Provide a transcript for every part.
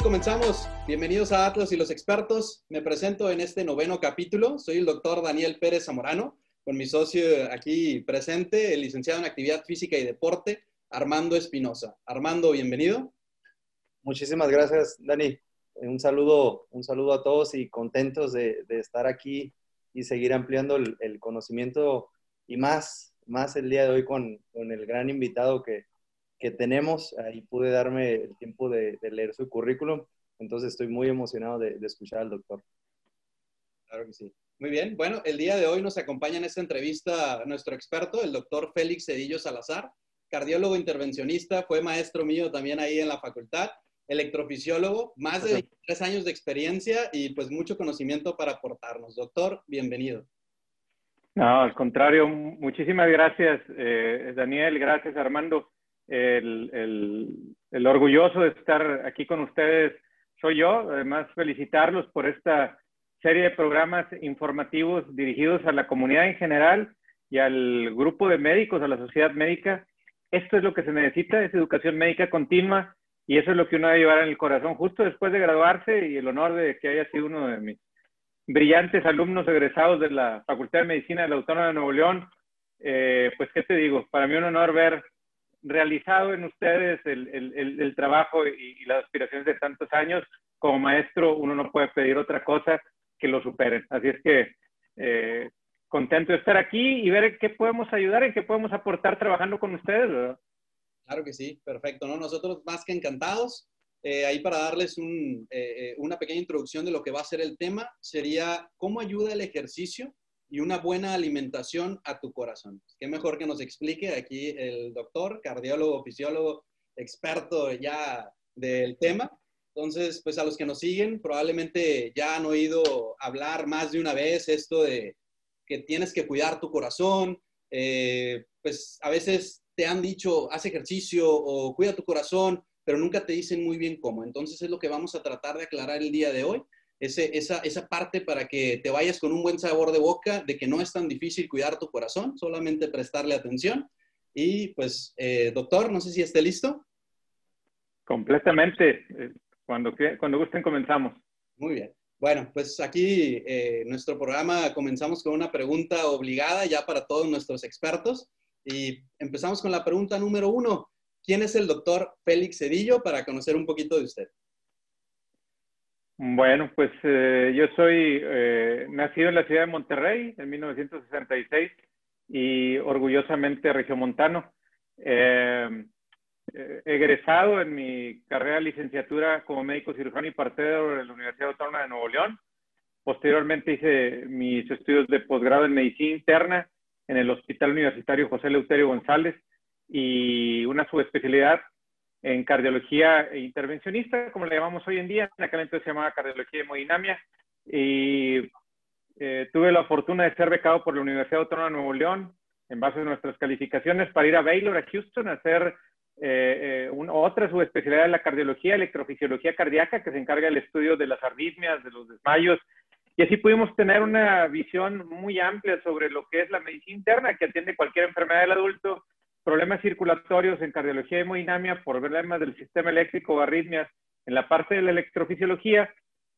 comenzamos. Bienvenidos a Atlas y los expertos. Me presento en este noveno capítulo. Soy el doctor Daniel Pérez Zamorano, con mi socio aquí presente, el licenciado en Actividad Física y Deporte, Armando Espinosa. Armando, bienvenido. Muchísimas gracias, Dani. Un saludo, un saludo a todos y contentos de, estar aquí y seguir ampliando el, conocimiento y más, más el día de hoy con, el gran invitado que, tenemos. Ahí pude darme el tiempo de, leer su currículum, entonces estoy muy emocionado de, escuchar al doctor. Claro que sí. Muy bien. Bueno, el día de hoy nos acompaña en esta entrevista nuestro experto, el doctor Félix Cedillo Salazar, cardiólogo intervencionista, fue maestro mío también ahí en la facultad electrofisiólogo, más de 23 años de experiencia y pues mucho conocimiento para aportarnos. Doctor, bienvenido. No, al contrario, muchísimas gracias, eh, Daniel, gracias, Armando. El, el, orgulloso de estar aquí con ustedes soy yo. Además, felicitarlos por esta serie de programas informativos dirigidos a la comunidad en general y al grupo de médicos, a la sociedad médica. Esto es lo que se necesita, es educación médica continua y eso es lo que uno debe llevar en el corazón justo después de graduarse y el honor de que haya sido uno de mis brillantes alumnos egresados de la Facultad de Medicina de la Autónoma de Nuevo León. Eh, pues, ¿qué te digo? Para mí un honor ver realizado en ustedes el, el, el, trabajo y, las aspiraciones de tantos años. Como maestro, uno no puede pedir otra cosa que lo superen. Así es que eh, contento de estar aquí y ver qué podemos ayudar, en qué podemos aportar trabajando con ustedes. Claro que sí, perfecto. ¿no? Nosotros más que encantados. Eh, ahí para darles un, eh, eh, una pequeña introducción de lo que va a ser el tema, sería cómo ayuda el ejercicio y una buena alimentación a tu corazón. Qué mejor que nos explique aquí el doctor, cardiólogo, fisiólogo, experto ya del tema. Entonces, pues a los que nos siguen, probablemente ya han oído hablar más de una vez esto de que tienes que cuidar tu corazón. pues a veces te han dicho, haz ejercicio o cuida tu corazón, pero nunca te dicen muy bien cómo. Entonces es lo que vamos a tratar de aclarar el día de hoy, ese, esa, esa parte para que te vayas con un buen sabor de boca de que no es tan difícil cuidar tu corazón, solamente prestarle atención. Y pues, eh, doctor, no sé si esté listo. Completamente. Eh, cuando, cuando gusten comenzamos. Muy bien. Bueno, pues aquí eh, nuestro programa comenzamos con una pregunta obligada ya para todos nuestros expertos. Y empezamos con la pregunta número uno. ¿Quién es el doctor Félix Cedillo para conocer un poquito de usted? Bueno, pues eh, yo soy eh, nacido en la ciudad de Monterrey en 1966 y orgullosamente regiomontano. Eh, egresado en mi carrera de licenciatura como médico cirujano y partero en la Universidad Autónoma de Nuevo León. Posteriormente hice mis estudios de posgrado en medicina interna en el Hospital Universitario José Leuterio González y una subespecialidad en cardiología intervencionista, como le llamamos hoy en día. En aquel entonces se llamaba cardiología hemodinamia. Y eh, tuve la fortuna de ser becado por la Universidad Autónoma de Nuevo León en base a nuestras calificaciones para ir a Baylor, a Houston, a hacer eh, eh otra subespecialidad en la cardiología, electrofisiología cardíaca, que se encarga del estudio de las arritmias, de los desmayos y así pudimos tener una visión muy amplia sobre lo que es la medicina interna, que atiende cualquier enfermedad del adulto, problemas circulatorios en cardiología y hemodinamia, problemas del sistema eléctrico arritmias en la parte de la electrofisiología.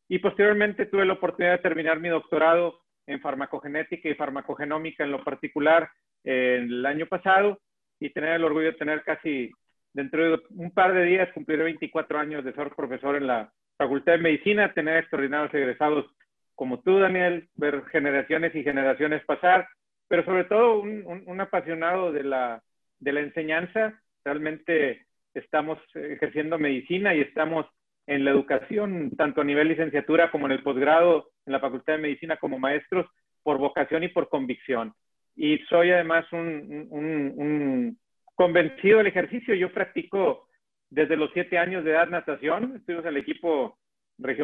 Y posteriormente tuve la oportunidad de terminar mi doctorado en farmacogenética y farmacogenómica en lo particular el año pasado y tener el orgullo de tener casi dentro de un par de días cumplir 24 años de ser profesor en la Facultad de Medicina, tener extraordinarios egresados como tú, Daniel, ver generaciones y generaciones pasar, pero sobre todo un, apasionado de la, de la enseñanza. Realmente estamos ejerciendo medicina y estamos en la educación, tanto a nivel licenciatura como en el posgrado, en la Facultad de Medicina como maestros, por vocación y por convicción. Y soy además un, convencido del ejercicio. Yo practico desde los siete años de edad natación, estoy en el equipo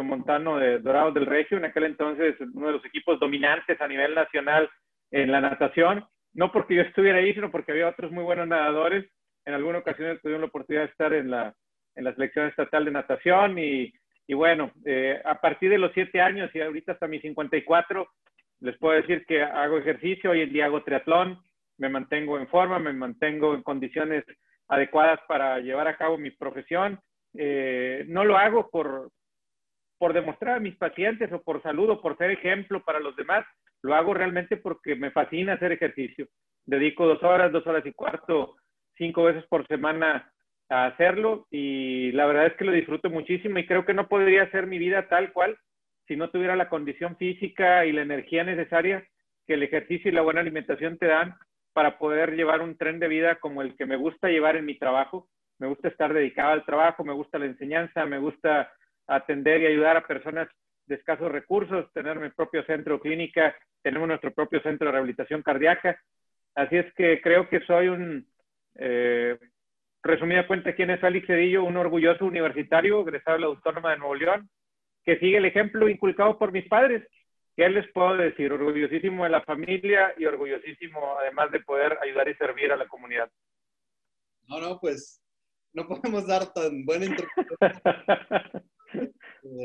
Montano de Dorados del Regio, en aquel entonces uno de los equipos dominantes a nivel nacional en la natación, no porque yo estuviera ahí, sino porque había otros muy buenos nadadores. En alguna ocasión tuvieron la oportunidad de estar en la, en la selección estatal de natación y, y bueno, eh, a partir de los siete años y ahorita hasta mis 54, les puedo decir que hago ejercicio, hoy en día hago triatlón, me mantengo en forma, me mantengo en condiciones adecuadas para llevar a cabo mi profesión eh, no lo hago por, por demostrar a mis pacientes o por salud o por ser ejemplo para los demás, lo hago realmente porque me fascina hacer ejercicio. Dedico dos horas, dos horas y cuarto, cinco veces por semana a hacerlo y la verdad es que lo disfruto muchísimo y creo que no podría ser mi vida tal cual si no tuviera la condición física y la energía necesaria que el ejercicio y la buena alimentación te dan para poder llevar un tren de vida como el que me gusta llevar en mi trabajo. Me gusta estar dedicado al trabajo, me gusta la enseñanza, me gusta atender y ayudar a personas de escasos recursos, tener mi propio centro clínica, tenemos nuestro propio centro de rehabilitación cardíaca. Así es que creo que soy un, eh, resumida cuenta, ¿quién es Félix Cedillo? Un orgulloso universitario, egresado de la Autónoma de Nuevo León, que sigue el ejemplo inculcado por mis padres. ¿Qué les puedo decir? Orgullosísimo de la familia y orgullosísimo además de poder ayudar y servir a la comunidad. No, no, pues no podemos dar tan buena interpretación.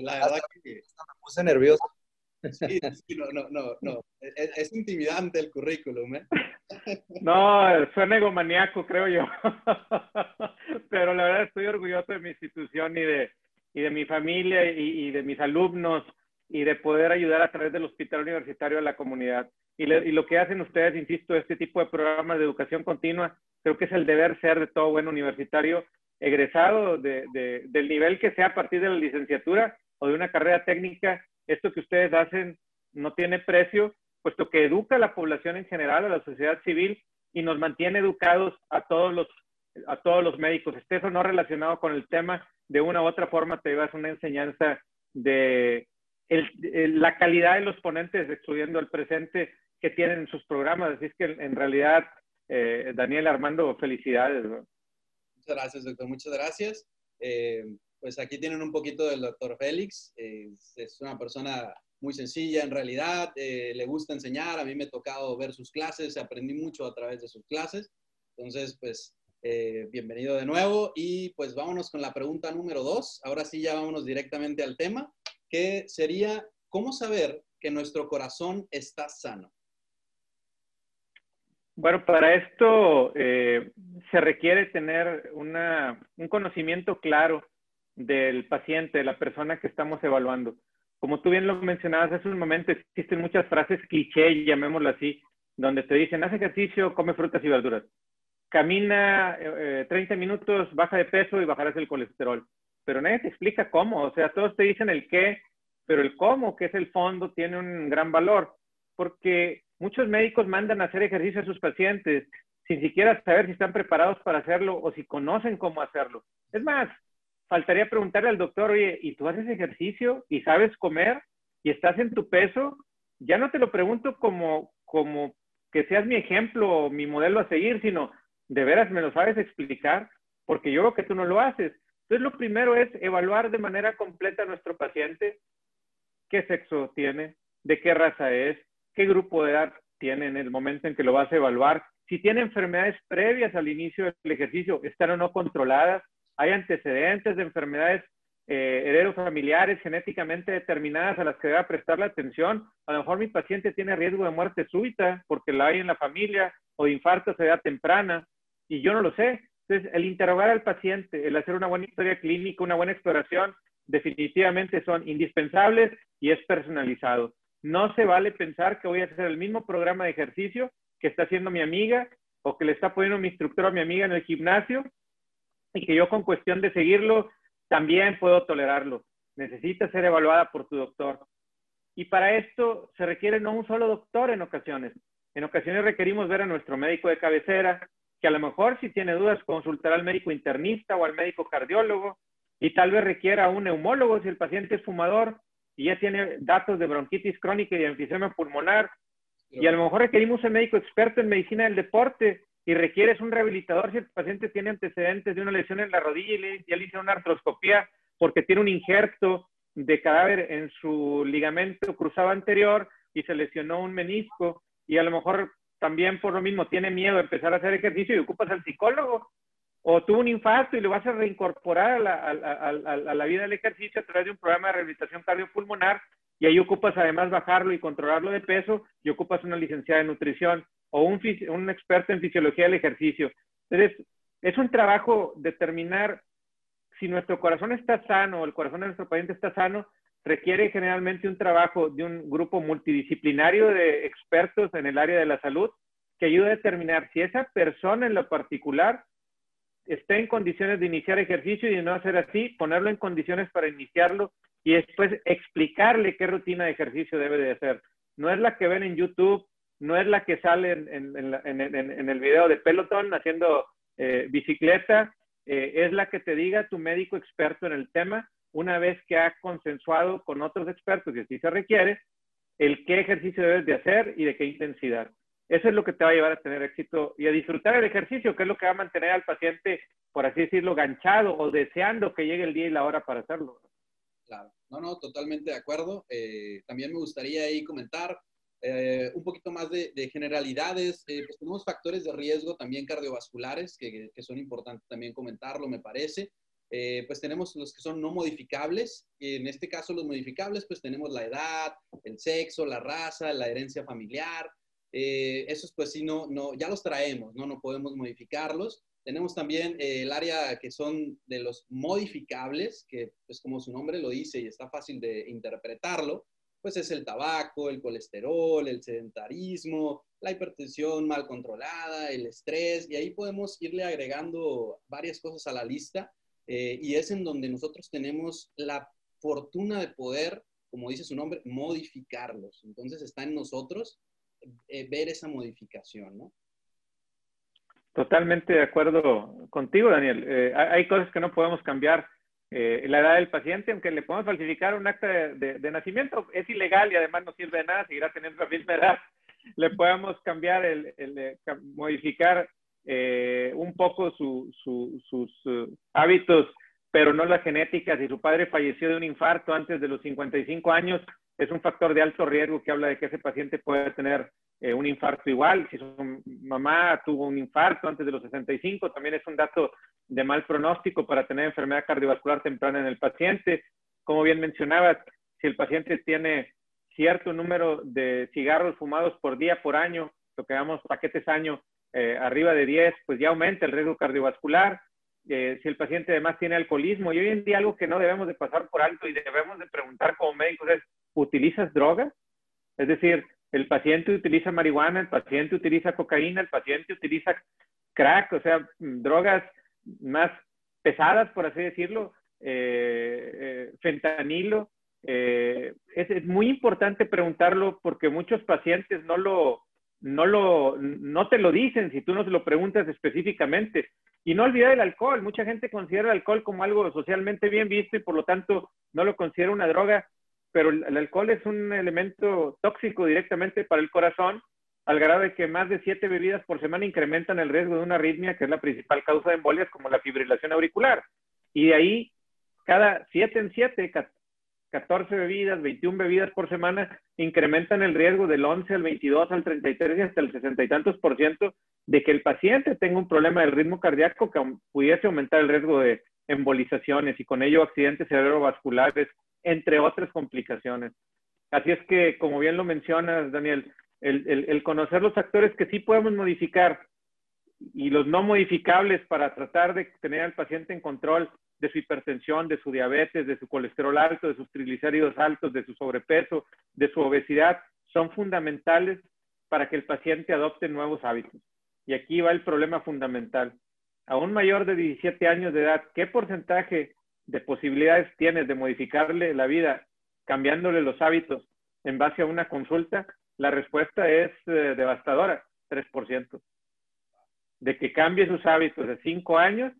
la verdad que puse nervioso. Sí, sí, no, no, no, no. Es, es intimidante el currículum, ¿eh? No, suena egomaniaco, creo yo. Pero la verdad estoy orgulloso de mi institución y de, y de mi familia y, de mis alumnos y de poder ayudar a través del hospital universitario a la comunidad. Y, y, lo que hacen ustedes, insisto, este tipo de programas de educación continua, creo que es el deber ser de todo buen universitario egresado de, de, del nivel que sea a partir de la licenciatura o de una carrera técnica. Esto que ustedes hacen no tiene precio puesto que educa a la población en general, a la sociedad civil y nos mantiene educados a todos los, a todos los médicos. Esté eso no relacionado con el tema, de una u otra forma te llevas una enseñanza de la calidad de los ponentes, estudiando el presente que tienen en sus programas. Así es que en realidad, eh, Daniel Armando, felicidades. Muchas gracias, doctor. Muchas gracias. Eh, pues aquí tienen un poquito del doctor Félix. es una persona muy sencilla en realidad, eh, le gusta enseñar, a mí me ha tocado ver sus clases, aprendí mucho a través de sus clases, entonces pues eh, bienvenido de nuevo y pues vámonos con la pregunta número dos, ahora sí ya vámonos directamente al tema, que sería, ¿cómo saber que nuestro corazón está sano? Bueno, para esto eh, se requiere tener una, un conocimiento claro del paciente, la persona que estamos evaluando como tú bien lo mencionabas hace un momento, existen muchas frases cliché, llamémoslo así, donde te dicen, haz ejercicio, come frutas y verduras. Camina 30 eh, minutos, baja de peso y bajarás el colesterol. Pero nadie te explica cómo. O sea, todos te dicen el qué, pero el cómo, que es el fondo, tiene un gran valor. Porque muchos médicos mandan a hacer ejercicio a sus pacientes sin siquiera saber si están preparados para hacerlo o si conocen cómo hacerlo. Es más, faltaría preguntarle al doctor, oye, ¿y tú haces ejercicio y sabes comer y estás en tu peso? Ya no te lo pregunto como, como que seas mi ejemplo o mi modelo a seguir, sino de veras me lo sabes explicar, porque yo veo que tú no lo haces. Entonces, lo primero es evaluar de manera completa a nuestro paciente qué sexo tiene, de qué raza es, qué grupo de edad tiene en el momento en que lo vas a evaluar, si tiene enfermedades previas al inicio del ejercicio, están o no controladas, hay antecedentes de enfermedades eh, heredofamiliares genéticamente determinadas a las que deba prestarle atención. A lo mejor mi paciente tiene riesgo de muerte súbita porque la hay en la familia o de infarto a edad temprana y yo no lo sé. Entonces, el interrogar al paciente, el hacer una buena historia clínica, una buena exploración, definitivamente son indispensables y es personalizado. No se vale pensar que voy a hacer el mismo programa de ejercicio que está haciendo mi amiga o que le está poniendo mi instructor a mi amiga en el gimnasio y que yo con cuestión de seguirlo también puedo tolerarlo. Necesita ser evaluada por tu doctor. Y para esto se requiere no un solo doctor en ocasiones. En ocasiones requerimos ver a nuestro médico de cabecera, que a lo mejor si tiene dudas consultará al médico internista o al médico cardiólogo y tal vez requiera un neumólogo si el paciente es fumador y ya tiene datos de bronquitis crónica y de enfisema pulmonar. Y a lo mejor requerimos un médico experto en medicina del deporte y requieres un rehabilitador si el paciente tiene antecedentes de una lesión en la rodilla y le, ya le hizo una artroscopía porque tiene un injerto de cadáver en su ligamento cruzado anterior y se lesionó un menisco. Y a lo mejor también por lo mismo tiene miedo a empezar a hacer ejercicio y ocupas al psicólogo. O tuvo un infarto y lo vas a reincorporar a la, vida del ejercicio a través de un programa de rehabilitación cardiopulmonar y ahí ocupas además bajarlo y controlarlo de peso y ocupas una licenciada de nutrición o un, experto en fisiología del ejercicio. Entonces, es un trabajo determinar si nuestro corazón está sano, o el corazón de nuestro paciente está sano, requiere generalmente un trabajo de un grupo multidisciplinario de expertos en el área de la salud que ayude a determinar si esa persona en lo particular está en condiciones de iniciar ejercicio y de no hacer así, ponerlo en condiciones para iniciarlo y después explicarle qué rutina de ejercicio debe de hacer. No es la que ven en YouTube, no es la que sale en, el video de Peloton haciendo eh, bicicleta, eh, es la que te diga tu médico experto en el tema una vez que ha consensuado con otros expertos, y así se requiere, el qué ejercicio debes de hacer y de qué intensidad. Eso es lo que te va a llevar a tener éxito y a disfrutar el ejercicio, que es lo que va a mantener al paciente, por así decirlo, ganchado o deseando que llegue el día y la hora para hacerlo. Claro, no, no, totalmente de acuerdo. Eh, también me gustaría ahí comentar eh, un poquito más de, generalidades. Eh, pues tenemos factores de riesgo también cardiovasculares que, son importantes también comentarlo, me parece. Eh, pues tenemos los que son no modificables. En este caso, los modificables, pues tenemos la edad, el sexo, la raza, la herencia familiar. Eh, esos, pues sí, no, no, ya los traemos, ¿no? No podemos modificarlos. Tenemos también el área que son de los modificables, que pues como su nombre lo dice y está fácil de interpretarlo, pues es el tabaco, el colesterol, el sedentarismo, la hipertensión mal controlada, el estrés, y ahí podemos irle agregando varias cosas a la lista eh, y es en donde nosotros tenemos la fortuna de poder, como dice su nombre, modificarlos. Entonces está en nosotros eh, ver esa modificación, ¿no? Totalmente de acuerdo contigo, Daniel. Eh, hay cosas que no podemos cambiar. La edad del paciente, aunque le podemos falsificar un acta de, nacimiento, es ilegal y además no sirve de nada, seguirá teniendo la misma edad. Le podemos cambiar, el, el modificar eh, un poco sus uh, hábitos, pero no la genética. Si su padre falleció de un infarto antes de los 55 años, es un factor de alto riesgo que habla de que ese paciente puede tener eh, un infarto igual. Si su mamá tuvo un infarto antes de los 65, también es un dato de mal pronóstico para tener enfermedad cardiovascular temprana en el paciente. Como bien mencionabas, si el paciente tiene cierto número de cigarros fumados por día, por año, lo que llamamos paquetes año, eh, arriba de 10, pues ya aumenta el riesgo cardiovascular. Eh, si el paciente además tiene alcoholismo, y hoy en día algo que no debemos de pasar por alto y debemos de preguntar como médicos es, ¿utilizas drogas? Es decir, el paciente utiliza marihuana, el paciente utiliza cocaína, el paciente utiliza crack, o sea, drogas más pesadas, por así decirlo, eh, fentanilo. Es, es, muy importante preguntarlo porque muchos pacientes no lo, no, lo, no te lo dicen si tú no se lo preguntas específicamente. Y no olvidar el alcohol. Mucha gente considera el alcohol como algo socialmente bien visto y por lo tanto no lo considera una droga, pero el, alcohol es un elemento tóxico directamente para el corazón, al grado de que más de siete bebidas por semana incrementan el riesgo de una arritmia, que es la principal causa de embolias, como la fibrilación auricular. Y de ahí, cada siete en siete, 14 bebidas, 21 bebidas por semana, incrementan el riesgo del 11 al 22 al 33 y hasta el 60 y tantos por ciento de que el paciente tenga un problema del ritmo cardíaco que pudiese aumentar el riesgo de embolizaciones y con ello accidentes cerebrovasculares, entre otras complicaciones. Así es que, como bien lo mencionas, Daniel, el, conocer los factores que sí podemos modificar y los no modificables para tratar de tener al paciente en control de su hipertensión, de su diabetes, de su colesterol alto, de sus triglicéridos altos, de su sobrepeso, de su obesidad, son fundamentales para que el paciente adopte nuevos hábitos. Y aquí va el problema fundamental. A un mayor de 17 años de edad, ¿qué porcentaje de posibilidades tienes de modificarle la vida cambiándole los hábitos en base a una consulta? La respuesta es eh, devastadora, 3%. De que cambie sus hábitos de 5 años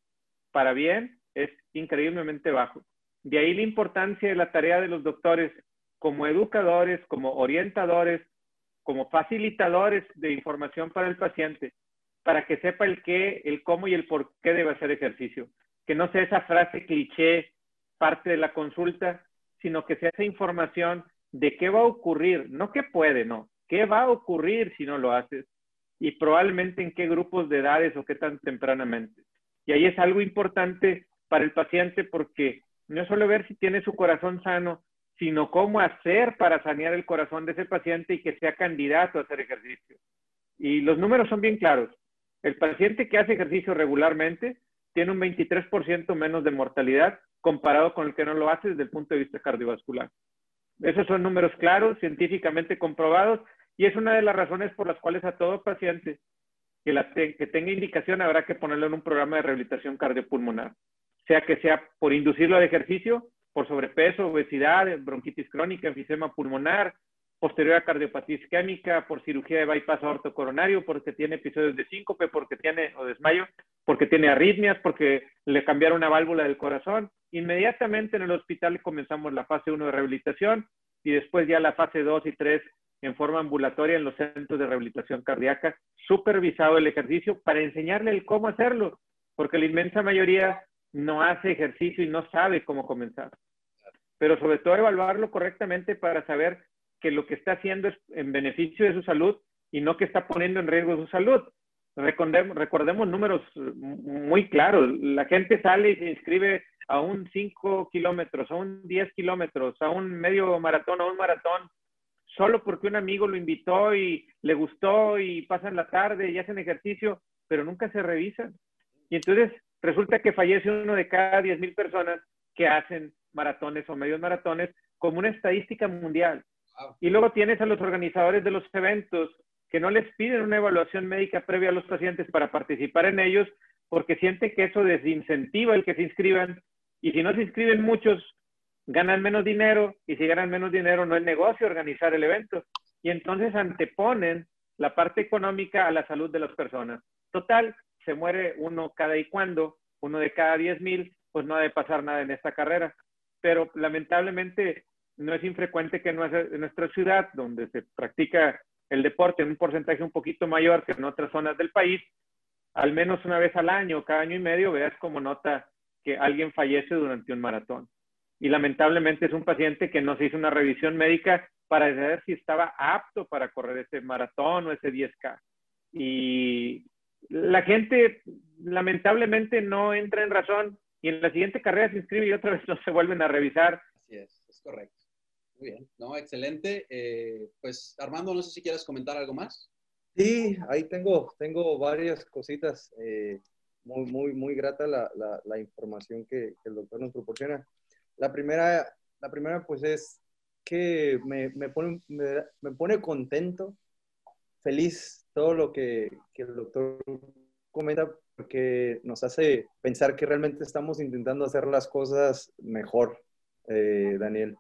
para bien es increíblemente bajo. De ahí la importancia de la tarea de los doctores como educadores, como orientadores, como facilitadores de información para el paciente, para que sepa el qué, el cómo y el por qué debe hacer ejercicio. Que no sea esa frase cliché parte de la consulta, sino que sea esa información de qué va a ocurrir, no qué puede, no, qué va a ocurrir si no lo haces y probablemente en qué grupos de edades o qué tan tempranamente. Y ahí es algo importante para el paciente porque no solo ver si tiene su corazón sano, sino cómo hacer para sanear el corazón de ese paciente y que sea candidato a hacer ejercicio. Y los números son bien claros. El paciente que hace ejercicio regularmente tiene un 23% menos de mortalidad comparado con el que no lo hace desde el punto de vista cardiovascular. Esos son números claros, científicamente comprobados, y es una de las razones por las cuales a todo paciente que, que tenga indicación habrá que ponerlo en un programa de rehabilitación cardiopulmonar, sea que sea por inducirlo al ejercicio, por sobrepeso, obesidad, bronquitis crónica, enfisema pulmonar, posterior a cardiopatía isquémica, por cirugía de bypass ortocoronario, porque tiene episodios de síncope, porque tiene, o desmayo, porque tiene arritmias, porque le cambiaron una válvula del corazón. Inmediatamente en el hospital comenzamos la fase 1 de rehabilitación y después ya la fase 2 y 3 en forma ambulatoria en los centros de rehabilitación cardíaca, supervisado el ejercicio para enseñarle el cómo hacerlo, porque la inmensa mayoría no hace ejercicio y no sabe cómo comenzar. Pero sobre todo evaluarlo correctamente para saber que lo que está haciendo es en beneficio de su salud y no que está poniendo en riesgo su salud. Recordemos, recordemos números muy claros. La gente sale y se inscribe a un 5 kilómetros, a un 10 kilómetros, a un medio maratón, a un maratón, solo porque un amigo lo invitó y le gustó y pasan la tarde y hacen ejercicio, pero nunca se revisan. Y entonces resulta que fallece uno de cada 10 mil personas que hacen maratones o medios maratones como una estadística mundial. Y luego tienes a los organizadores de los eventos que no les piden una evaluación médica previa a los pacientes para participar en ellos porque sienten que eso desincentiva el que se inscriban y si no se inscriben muchos ganan menos dinero y si ganan menos dinero no es negocio organizar el evento. Y entonces anteponen la parte económica a la salud de las personas. Total, se muere uno cada y cuando, uno de cada 10 mil, pues no ha de pasar nada en esta carrera. Pero lamentablemente no es infrecuente que en nuestra ciudad, donde se practica el deporte en un porcentaje un poquito mayor que en otras zonas del país, al menos una vez al año, cada año y medio, veas como nota que alguien fallece durante un maratón y lamentablemente es un paciente que no se hizo una revisión médica para saber si estaba apto para correr ese maratón o ese 10K. Y la gente lamentablemente no entra en razón y en la siguiente carrera se inscribe y otra vez no se vuelven a revisar. Así es, es correcto. Muy bien, no, excelente. Eh, pues Armando, no sé si quieres comentar algo más. Sí, ahí tengo, tengo varias cositas. Eh, muy, muy, muy grata la, información que, el doctor nos proporciona. La primera, la primera pues es que me, me, pone, contento, feliz todo lo que, que, el doctor comenta porque nos hace pensar que realmente estamos intentando hacer las cosas mejor, eh, Daniel.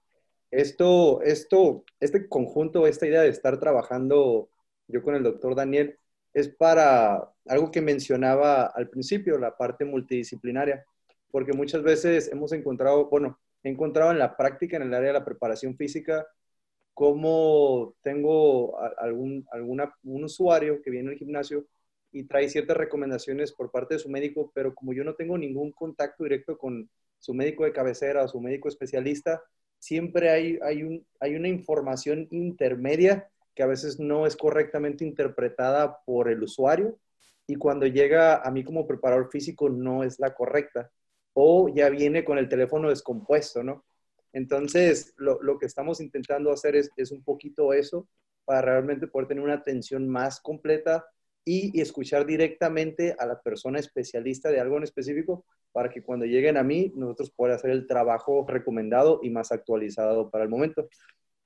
Esto, esto, este conjunto, esta idea de estar trabajando yo con el doctor Daniel es para algo que mencionaba al principio, la parte multidisciplinaria, porque muchas veces hemos encontrado, bueno, he encontrado en la práctica, en el área de la preparación física, cómo tengo algún alguna, un usuario que viene al gimnasio y trae ciertas recomendaciones por parte de su médico, pero como yo no tengo ningún contacto directo con su médico de cabecera o su médico especialista, siempre hay, hay, un, hay una información intermedia que a veces no es correctamente interpretada por el usuario y cuando llega a mí como preparador físico no es la correcta o ya viene con el teléfono descompuesto, ¿no? Entonces, lo, lo que estamos intentando hacer es, es, un poquito eso para realmente poder tener una atención más completa y, y, escuchar directamente a la persona especialista de algo en específico para que cuando lleguen a mí nosotros podamos hacer el trabajo recomendado y más actualizado para el momento.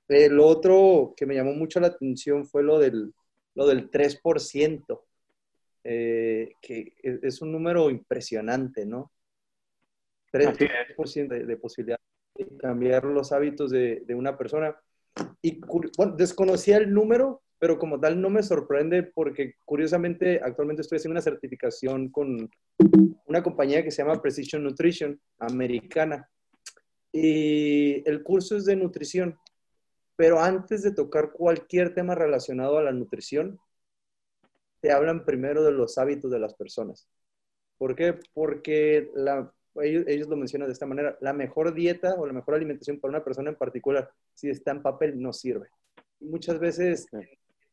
El otro que me llamó mucho la atención fue lo del, lo del 3%, eh, que es un número impresionante, ¿no? 3% de, de, posibilidad de cambiar los hábitos de, de una persona. Y bueno, desconocía el número, pero como tal no me sorprende porque curiosamente actualmente estoy haciendo una certificación con una compañía que se llama Precision Nutrition, americana. Y el curso es de nutrición, pero antes de tocar cualquier tema relacionado a la nutrición, te hablan primero de los hábitos de las personas. ¿Por qué? Porque la ellos, lo mencionan de esta manera, la mejor dieta o la mejor alimentación para una persona en particular, si está en papel, no sirve. Muchas veces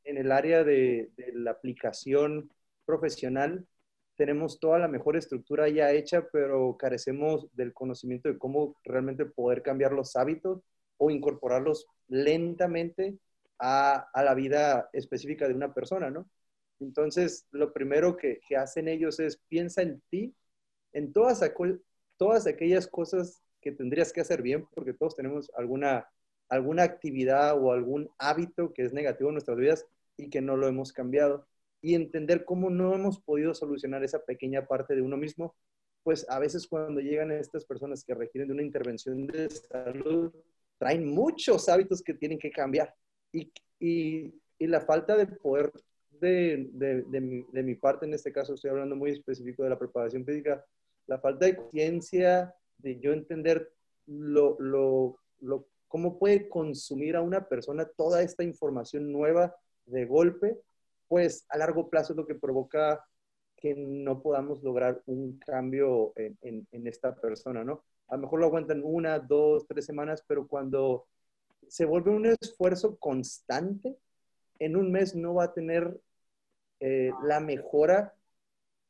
en el área de, la aplicación profesional, tenemos toda la mejor estructura ya hecha, pero carecemos del conocimiento de cómo realmente poder cambiar los hábitos o incorporarlos lentamente a, a la vida específica de una persona, ¿no? Entonces, lo primero que, que hacen ellos es piensa en ti en todas, todas aquellas cosas que tendrías que hacer bien, porque todos tenemos alguna, alguna actividad o algún hábito que es negativo en nuestras vidas y que no lo hemos cambiado. Y entender cómo no hemos podido solucionar esa pequeña parte de uno mismo, pues a veces cuando llegan estas personas que requieren de una intervención de salud, traen muchos hábitos que tienen que cambiar. Y, y, y la falta de poder de, de, de, de, mi, parte, en este caso estoy hablando muy específico de la preparación física, la falta de conciencia, de yo entender lo, lo, lo, cómo puede consumir a una persona toda esta información nueva de golpe, pues a largo plazo es lo que provoca que no podamos lograr un cambio en, en, esta persona, ¿no? A lo mejor lo aguantan una, dos, tres semanas, pero cuando se vuelve un esfuerzo constante, en un mes no va a tener eh, la mejora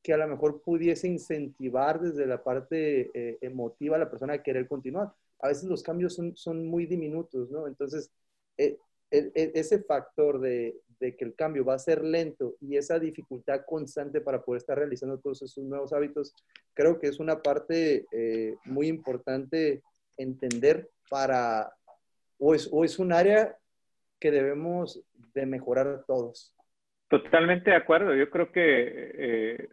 que a lo mejor pudiese incentivar desde la parte eh, emotiva a la persona a querer continuar. A veces los cambios son, son muy diminutos, ¿no? Entonces, eh, ese factor de, que el cambio va a ser lento y esa dificultad constante para poder estar realizando todos esos nuevos hábitos, creo que es una parte muy importante entender para, o es, o es un área que debemos de mejorar todos. Totalmente de acuerdo. Yo creo que eh,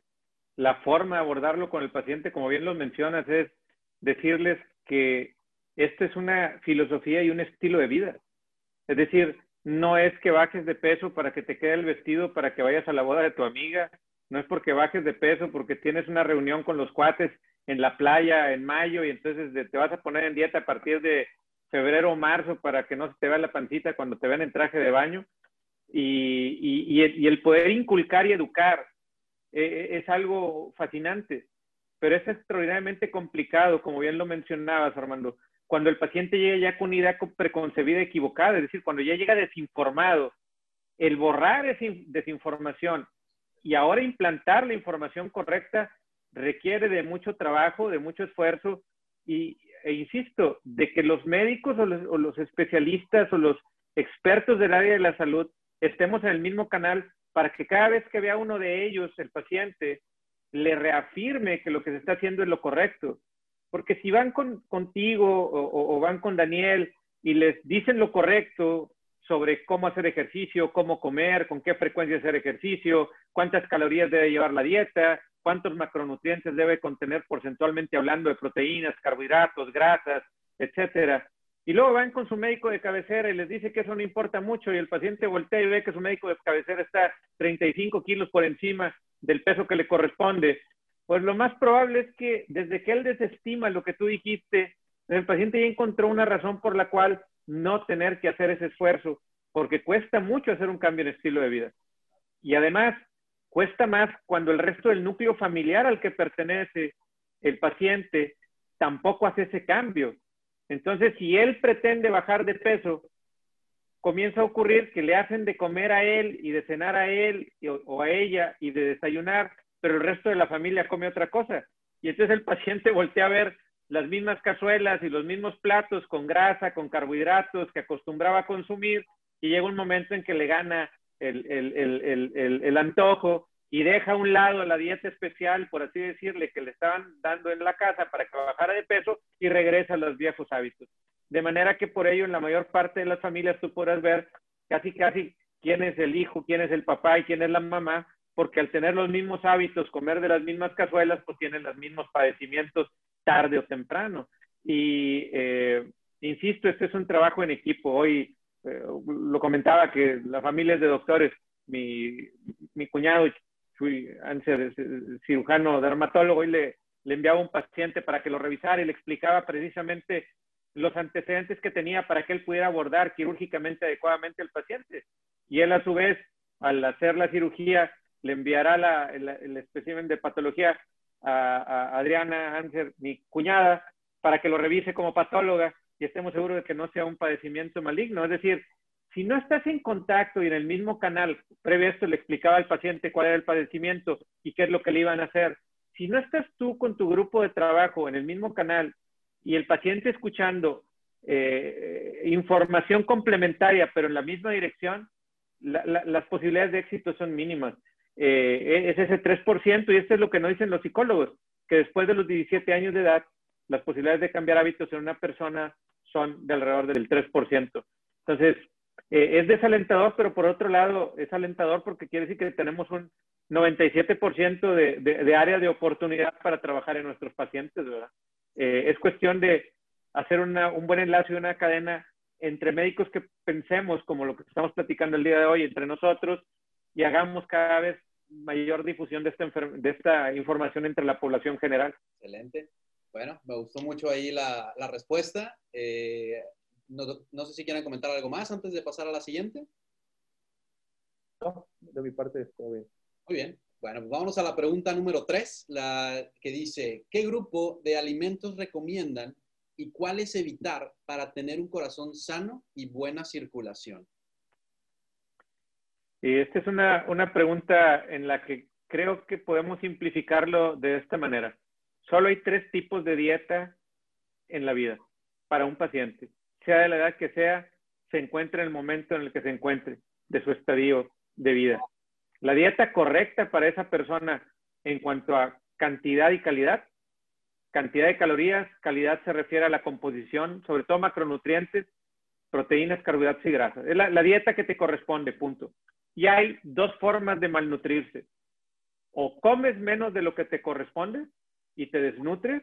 la forma de abordarlo con el paciente, como bien lo mencionas, es decirles que esta es una filosofía y un estilo de vida. Es decir, no es que bajes de peso para que te quede el vestido para que vayas a la boda de tu amiga, no es porque bajes de peso porque tienes una reunión con los cuates en la playa en mayo y entonces te vas a poner en dieta a partir de febrero o marzo para que no se te vea la pancita cuando te vean en traje de baño. Y, el poder inculcar y educar eh, es algo fascinante, pero es extraordinariamente complicado, como bien lo mencionabas, Armando, cuando el paciente llega ya con una idea preconcebida equivocada, es decir, cuando ya llega desinformado, el borrar esa desinformación y ahora implantar la información correcta requiere de mucho trabajo, de mucho esfuerzo y, e insisto, de que los médicos o los, o los especialistas o los expertos del área de la salud estemos en el mismo canal para que cada vez que vea uno de ellos, el paciente, le reafirme que lo que se está haciendo es lo correcto. Porque si van con, contigo o, o, van con Daniel y les dicen lo correcto sobre cómo hacer ejercicio, cómo comer, con qué frecuencia hacer ejercicio, cuántas calorías debe llevar la dieta, cuántos macronutrientes debe contener porcentualmente hablando de proteínas, carbohidratos, grasas, etcétera, y luego van con su médico de cabecera y les dice que eso no importa mucho y el paciente voltea y ve que su médico de cabecera está 35 kilos por encima del peso que le corresponde. Pues lo más probable es que desde que él desestima lo que tú dijiste, el paciente ya encontró una razón por la cual no tener que hacer ese esfuerzo, porque cuesta mucho hacer un cambio en estilo de vida. Y además, cuesta más cuando el resto del núcleo familiar al que pertenece el paciente tampoco hace ese cambio. Entonces, si él pretende bajar de peso, comienza a ocurrir que le hacen de comer a él y de cenar a él o, a ella y de desayunar, pero el resto de la familia come otra cosa. Y entonces el paciente voltea a ver las mismas cazuelas y los mismos platos con grasa, con carbohidratos que acostumbraba a consumir y llega un momento en que le gana el, el antojo y deja a un lado la dieta especial, por así decirle, que le estaban dando en la casa para que bajara de peso y regresa a los viejos hábitos. De manera que por ello en la mayor parte de las familias tú podrás ver casi casi quién es el hijo, quién es el papá y quién es la mamá, porque al tener los mismos hábitos, comer de las mismas cazuelas, pues tienen los mismos padecimientos tarde o temprano. Y eh, insisto, este es un trabajo en equipo. Hoy eh, lo comentaba que la familia es de doctores. Mi, mi cuñado fui antes cirujano dermatólogo y le, le enviaba un paciente para que lo revisara y le explicaba precisamente los antecedentes que tenía para que él pudiera abordar quirúrgicamente adecuadamente al paciente. Y él a su vez, al hacer la cirugía, le enviará el, el de patología a, Adriana Hanser, mi cuñada, para que lo revise como patóloga y estemos seguros de que no sea un padecimiento maligno. Es decir, si no estás en contacto y en el mismo canal, previo a esto le explicaba al paciente cuál era el padecimiento y qué es lo que le iban a hacer, si no estás tú con tu grupo de trabajo en el mismo canal y el paciente escuchando eh, información complementaria, pero en la misma dirección, las posibilidades de éxito son mínimas. Eh, es ese 3% y esto es lo que nos dicen los psicólogos. que después de los 17 años de edad, las posibilidades de cambiar hábitos en una persona son de alrededor del 3%. Entonces, eh, es desalentador, pero por otro lado, es alentador porque quiere decir que tenemos un 97% de, de, de, área de oportunidad para trabajar en nuestros pacientes, ¿verdad? Eh, es cuestión de hacer una, un buen enlace y una cadena entre médicos que pensemos como lo que estamos platicando el día de hoy entre nosotros y hagamos cada vez mayor difusión de esta, de esta información entre la población general. Excelente. Bueno, me gustó mucho ahí la, la respuesta. Eh, no, no, sé si quieren comentar algo más antes de pasar a la siguiente. No, de mi parte todo bien. Muy bien. Bueno, pues vámonos a la pregunta número tres, la que dice, ¿qué grupo de alimentos recomiendan y cuáles evitar para tener un corazón sano y buena circulación? Y esta es una, una pregunta en la que creo que podemos simplificarlo de esta manera. Solo hay tres tipos de dieta en la vida para un paciente, sea de la edad que sea, se encuentre en el momento en el que se encuentre de su estadio de vida. La dieta correcta para esa persona en cuanto a cantidad y calidad Cantidad de calorías, calidad se refiere a la composición, sobre todo macronutrientes, proteínas, carbohidratos y grasas. Es la, dieta que te corresponde, punto. Y hay dos formas de malnutrirse. O comes menos de lo que te corresponde y te desnutres,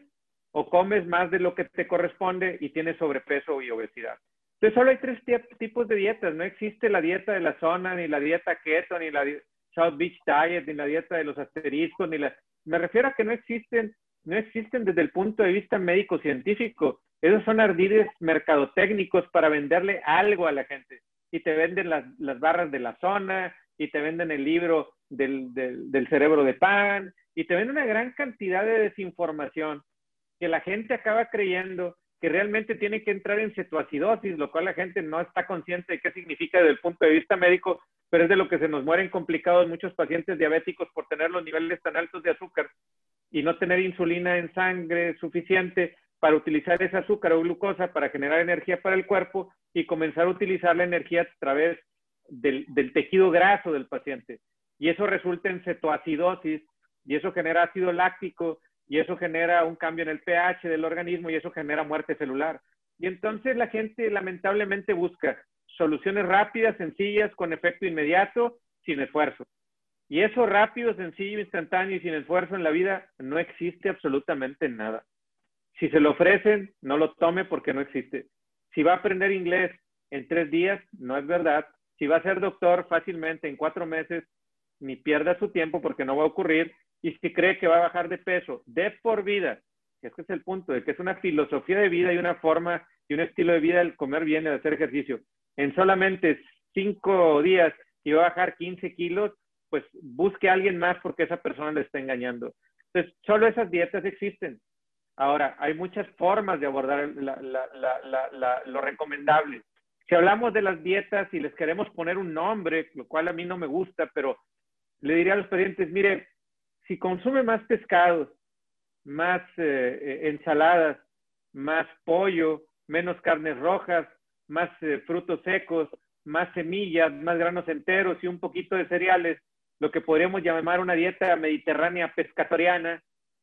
o comes más de lo que te corresponde y tienes sobrepeso y obesidad. Entonces solo hay tres tipos de dietas. No existe la dieta de la zona, ni la dieta keto, ni la South Beach Diet, ni la dieta de los asteriscos, ni la... Me refiero a que no existen no existen desde el punto de vista médico-científico. Esos son ardides mercadotécnicos para venderle algo a la gente. Y te venden las, las barras de la zona, y te venden el libro del, del, cerebro de pan, y te venden una gran cantidad de desinformación que la gente acaba creyendo que realmente tiene que entrar en cetoacidosis, lo cual la gente no está consciente de qué significa desde el punto de vista médico, pero es de lo que se nos mueren complicados muchos pacientes diabéticos por tener los niveles tan altos de azúcar y no tener insulina en sangre suficiente para utilizar ese azúcar o glucosa para generar energía para el cuerpo y comenzar a utilizar la energía a través del, tejido graso del paciente. Y eso resulta en cetoacidosis y eso genera ácido láctico y eso genera un cambio en el pH del organismo y eso genera muerte celular. Y entonces la gente lamentablemente busca soluciones rápidas, sencillas, con efecto inmediato, sin esfuerzo. Y eso rápido, sencillo, instantáneo y sin esfuerzo en la vida no existe absolutamente nada. Si se lo ofrecen, no lo tome porque no existe. Si va a aprender inglés en tres días, no es verdad. Si va a ser doctor fácilmente en cuatro meses, ni pierda su tiempo porque no va a ocurrir. Y si cree que va a bajar de peso de por vida, este es el punto, de que es una filosofía de vida y una forma y un estilo de vida el comer bien, el hacer ejercicio. En solamente cinco días y va a bajar 15 kilos, pues busque a alguien más porque esa persona le está engañando. Entonces, solo esas dietas existen. Ahora, hay muchas formas de abordar lo recomendable. Si hablamos de las dietas y les queremos poner un nombre, lo cual a mí no me gusta, pero le diría a los pacientes, mire, si consume más pescados, más eh, eh, ensaladas, más pollo, menos carnes rojas, más eh, frutos secos, más semillas, más granos enteros y un poquito de cereales, lo que podríamos llamar una dieta mediterránea pescatoriana,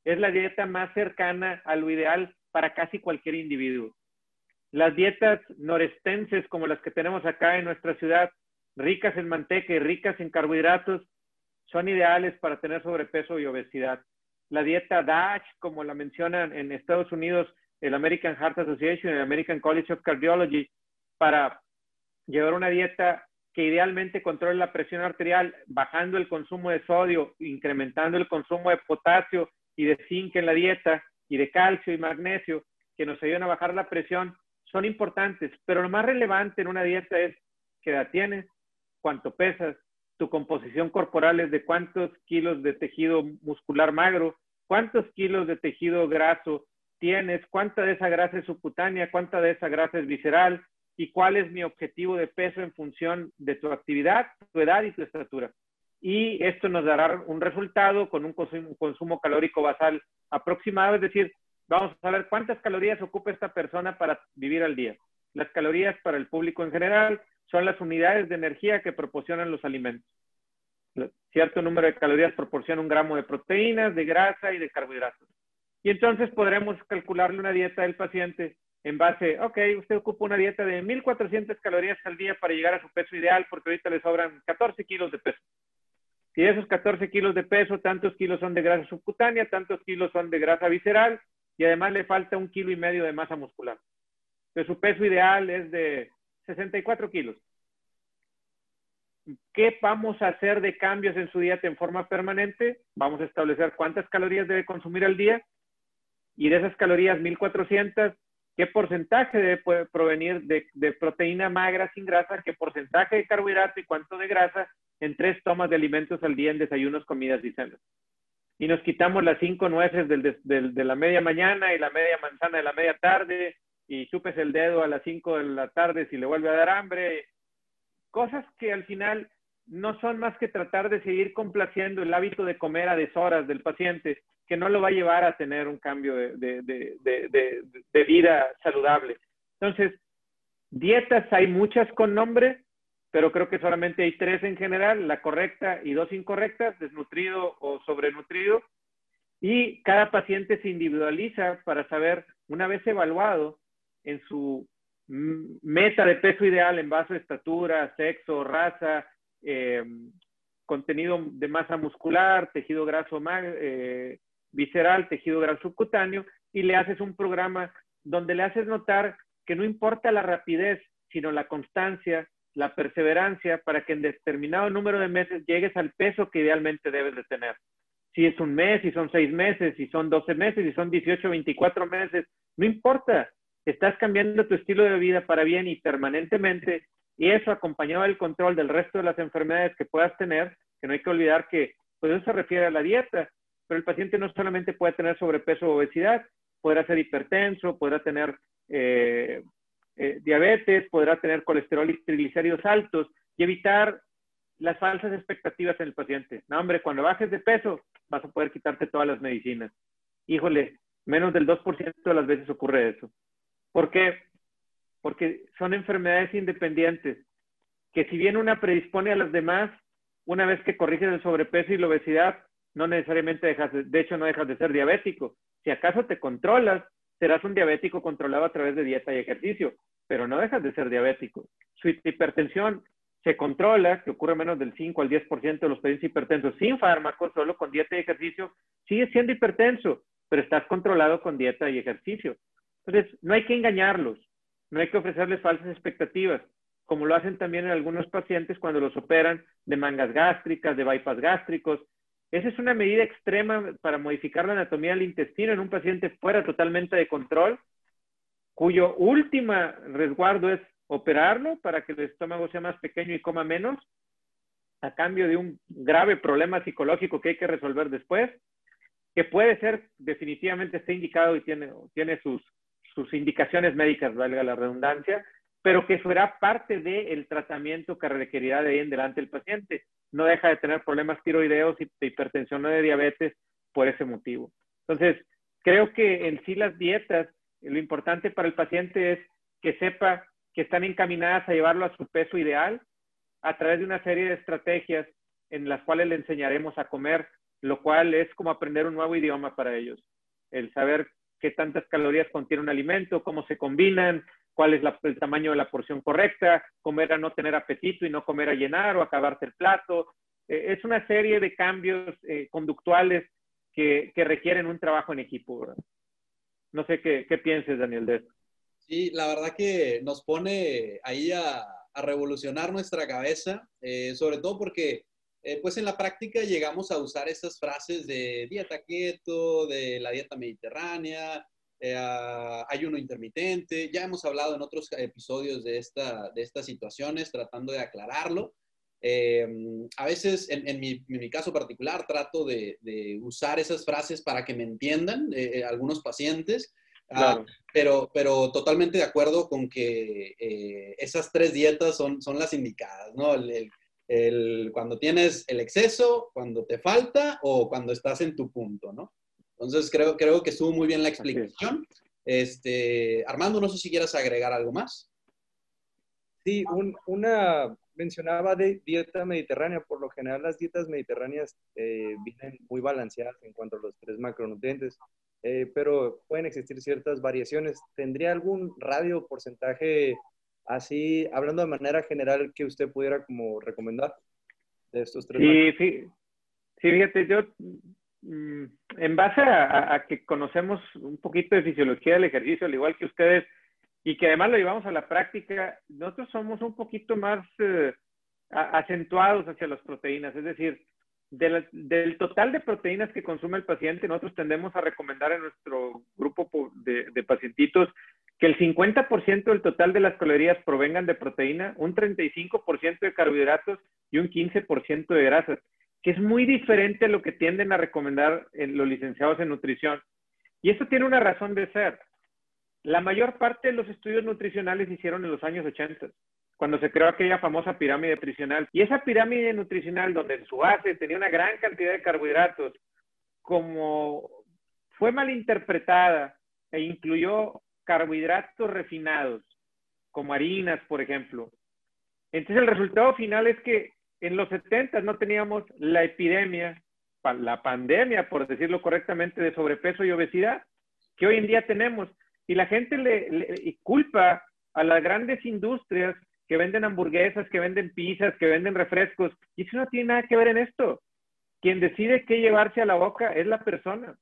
es la dieta más cercana a lo ideal para casi cualquier individuo. Las dietas norestenses como las que tenemos acá en nuestra ciudad, ricas en manteca y ricas en carbohidratos, son ideales para tener sobrepeso y obesidad. La dieta DASH, como la mencionan en Estados Unidos el American Heart Association el American College of Cardiology, para llevar una dieta que idealmente controle la presión arterial, bajando el consumo de sodio, incrementando el consumo de potasio y de zinc en la dieta, y de calcio y magnesio, que nos ayudan a bajar la presión, son importantes. Pero lo más relevante en una dieta es qué edad tienes, cuánto pesas, tu composición corporal es de cuántos kilos de tejido muscular magro, cuántos kilos de tejido graso tienes, cuánta de esa grasa es subcutánea, cuánta de esa grasa es visceral, y cuál es mi objetivo de peso en función de tu actividad, tu edad y tu estatura. Y esto nos dará un resultado con un consumo, calórico basal aproximado, es decir, vamos a saber cuántas calorías ocupa esta persona para vivir al día. Las calorías para el público en general son las unidades de energía que proporcionan los alimentos. Cierto número de calorías proporciona un gramo de proteínas, de grasa y de carbohidratos. Y entonces podremos calcularle una dieta del paciente en base, ok, usted ocupa una dieta de 1.400 calorías al día para llegar a su peso ideal porque ahorita le sobran 14 kilos de peso. Si esos 14 kilos de peso, tantos kilos son de grasa subcutánea, tantos kilos son de grasa visceral y además le falta un kilo y medio de masa muscular. Entonces su peso ideal es de 64 kilos. ¿Qué vamos a hacer de cambios en su dieta en forma permanente? Vamos a establecer cuántas calorías debe consumir al día y de esas calorías 1400, qué porcentaje debe provenir de, de, proteína magra sin grasa, qué porcentaje de carbohidrato y cuánto de grasa en tres tomas de alimentos al día en desayunos, comidas y cenas. Y nos quitamos las cinco nueces de la media mañana y la media manzana de la media tarde y chupes el dedo a las cinco de la tarde si le vuelve a dar hambre cosas que al final no son más que tratar de seguir complaciendo el hábito de comer a deshoras del paciente, que no lo va a llevar a tener un cambio de, vida saludable. Entonces, dietas hay muchas con nombre, pero creo que solamente hay tres en general, la correcta y dos incorrectas, desnutrido o sobrenutrido. Y cada paciente se individualiza para saber, una vez evaluado en su meta de peso ideal en base a estatura, sexo, raza, eh, contenido de masa muscular, tejido graso eh, visceral, tejido graso subcutáneo, y le haces un programa donde le haces notar que no importa la rapidez, sino la constancia, la perseverancia, para que en determinado número de meses llegues al peso que idealmente debes de tener. Si es un mes, si son seis meses, si son doce meses, si son 18, 24 meses, no importa estás cambiando tu estilo de vida para bien y permanentemente, y eso acompañado del control del resto de las enfermedades que puedas tener, que no hay que olvidar que pues eso se refiere a la dieta, pero el paciente no solamente puede tener sobrepeso o obesidad, podrá ser hipertenso, podrá tener eh, eh, diabetes, podrá tener colesterol y triglicéridos altos y evitar las falsas expectativas en el paciente. No, hombre, cuando bajes de peso vas a poder quitarte todas las medicinas. Híjole, menos del 2% de las veces ocurre eso. ¿Por qué? Porque son enfermedades independientes, que si bien una predispone a las demás, una vez que corriges el sobrepeso y la obesidad, no necesariamente dejas, de, hecho no dejas de ser diabético. Si acaso te controlas, serás un diabético controlado a través de dieta y ejercicio, pero no dejas de ser diabético. Su hipertensión se controla, que ocurre menos del 5 al 10% de los pacientes hipertensos sin fármacos, solo con dieta y ejercicio, sigue siendo hipertenso, pero estás controlado con dieta y ejercicio. Entonces, no hay que engañarlos, no hay que ofrecerles falsas expectativas, como lo hacen también en algunos pacientes cuando los operan de mangas gástricas, de bypass gástricos. Esa es una medida extrema para modificar la anatomía del intestino en un paciente fuera totalmente de control, cuyo último resguardo es operarlo para que el estómago sea más pequeño y coma menos, a cambio de un grave problema psicológico que hay que resolver después, que puede ser definitivamente está indicado y tiene, tiene sus, sus indicaciones médicas, valga la redundancia, pero que será parte del tratamiento que requerirá de ahí en adelante el paciente. No deja de tener problemas tiroideos y de hipertensión o de diabetes por ese motivo. Entonces, creo que en sí las dietas, lo importante para el paciente es que sepa que están encaminadas a llevarlo a su peso ideal a través de una serie de estrategias en las cuales le enseñaremos a comer, lo cual es como aprender un nuevo idioma para ellos. El saber qué tantas calorías contiene un alimento, cómo se combinan, cuál es el tamaño de la porción correcta, comer a no tener apetito y no comer a llenar o acabarse el plato. Eh, es una serie de cambios eh, conductuales que, requieren un trabajo en equipo. No sé qué, qué pienses, Daniel, de esto. Sí, la verdad que nos pone ahí a, revolucionar nuestra cabeza, eh, sobre todo porque eh, pues en la práctica llegamos a usar esas frases de dieta keto, de la dieta mediterránea, eh, ayuno intermitente. Ya hemos hablado en otros episodios de, esta, de estas situaciones, tratando de aclararlo. Eh, a veces, en, mi, caso particular, trato de, usar esas frases para que me entiendan algunos pacientes, ah, pero, pero totalmente de acuerdo con que esas tres dietas son, son las indicadas, ¿no? el, el, cuando tienes el exceso, cuando te falta o cuando estás en tu punto, ¿no? Entonces creo, creo que estuvo muy bien la explicación. Este, Armando, no sé si quieras agregar algo más. Sí, una mencionaba de dieta mediterránea. Por lo general las dietas mediterráneas eh, vienen muy balanceadas en cuanto a los tres macronutrientes. eh, pero pueden existir ciertas variaciones. ¿Tendría algún radio porcentaje así, hablando de manera general, que usted pudiera como recomendar de estos tres? Sí, sí, sí, fíjate, yo mm, en base a, que conocemos un poquito de fisiología del ejercicio, al igual que ustedes, y que además lo llevamos a la práctica, nosotros somos un poquito más eh, acentuados hacia las proteínas, es decir, del, total de proteínas que consume el paciente, nosotros tendemos a recomendar en nuestro grupo de, de pacientitos que el 50% del total de las calorías provengan de proteína, un 35% de carbohidratos y un 15% de grasas, que es muy diferente a lo que tienden a recomendar los licenciados en nutrición. Y eso tiene una razón de ser. La mayor parte de los estudios nutricionales se hicieron en los años 80 cuando se creó aquella famosa pirámide nutricional. Y esa pirámide nutricional, donde en su base tenía una gran cantidad de carbohidratos, como fue malinterpretada e incluyó carbohidratos refinados, como harinas, por ejemplo. Entonces el resultado final es que en los 70 no teníamos la epidemia, la pandemia, por decirlo correctamente, de sobrepeso y obesidad, que hoy en día tenemos. Y la gente le, culpa a las grandes industrias que venden hamburguesas, que venden pizzas, que venden refrescos. Y eso no tiene nada que ver en esto. Quien decide qué llevarse a la boca es la persona.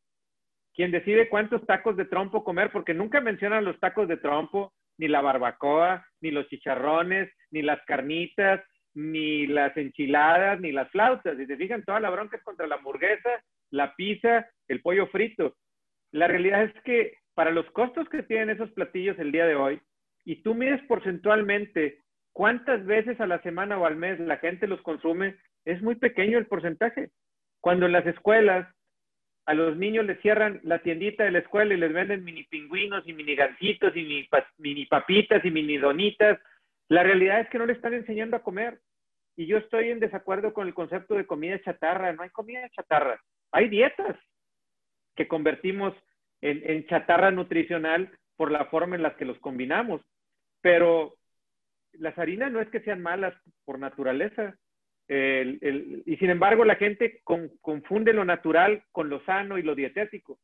Quien decide cuántos tacos de trompo comer, porque nunca mencionan los tacos de trompo, ni la barbacoa, ni los chicharrones, ni las carnitas, ni las enchiladas, ni las flautas. Y se fijan, toda la bronca es contra la hamburguesa, la pizza, el pollo frito. La realidad es que para los costos que tienen esos platillos el día de hoy, y tú mides porcentualmente cuántas veces a la semana o al mes la gente los consume, es muy pequeño el porcentaje. Cuando en las escuelas a los niños les cierran la tiendita de la escuela y les venden mini pingüinos y mini gancitos y mini, papitas y mini donitas, la realidad es que no le están enseñando a comer. Y yo estoy en desacuerdo con el concepto de comida chatarra. No hay comida chatarra. Hay dietas que convertimos en, en chatarra nutricional por la forma en la que los combinamos. Pero las harinas no es que sean malas por naturaleza. y sin embargo, la gente confunde lo natural con lo sano y lo dietético.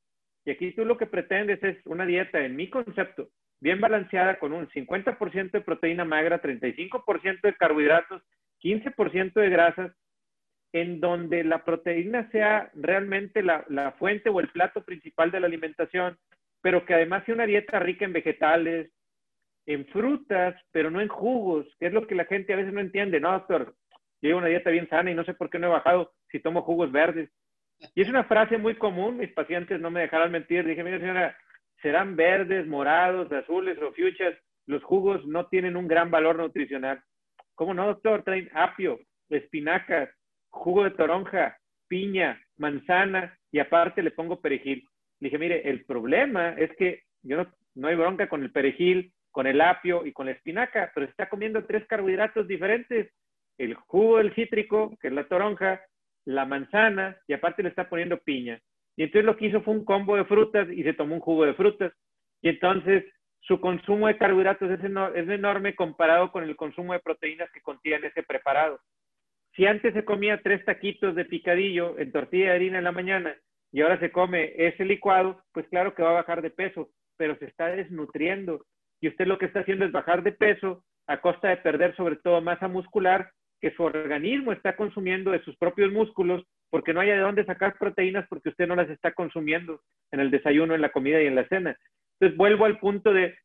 Y aquí tú lo que pretendes es una dieta, en mi concepto, bien balanceada con un 50% de proteína magra, 35% de carbohidratos, 15% de grasas, en donde la proteína sea realmente la, la, fuente o el plato principal de la alimentación, pero que además sea una dieta rica en vegetales, en frutas, pero no en jugos, que es lo que la gente a veces no entiende. No, doctor, llevo una dieta bien sana y no sé por qué no he bajado si tomo jugos verdes. Y es una frase muy común, mis pacientes no me dejarán mentir. Dije, mira señora, serán verdes, morados, azules o fuchsias, los jugos no tienen un gran valor nutricional. ¿Cómo no, doctor? Traen apio, espinacas, jugo de toronja, piña, manzana y aparte le pongo perejil. dije, mire, el problema es que yo no, hay bronca con el perejil, con el apio y con la espinaca, pero está comiendo tres carbohidratos diferentes. El jugo del cítrico, que es la toronja, la manzana, y aparte le está poniendo piña. Y entonces lo que hizo fue un combo de frutas y se tomó un jugo de frutas. Y entonces su consumo de carbohidratos es, es enorme comparado con el consumo de proteínas que contiene ese preparado. Si antes se comía tres taquitos de picadillo en tortilla de harina en la mañana y ahora se come ese licuado, pues claro que va a bajar de peso, pero se está desnutriendo y usted lo que está haciendo es bajar de peso a costa de perder sobre todo masa muscular que su organismo está consumiendo de sus propios músculos porque no haya de dónde sacar proteínas porque usted no las está consumiendo en el desayuno, en la comida y en la cena. Entonces vuelvo al punto de,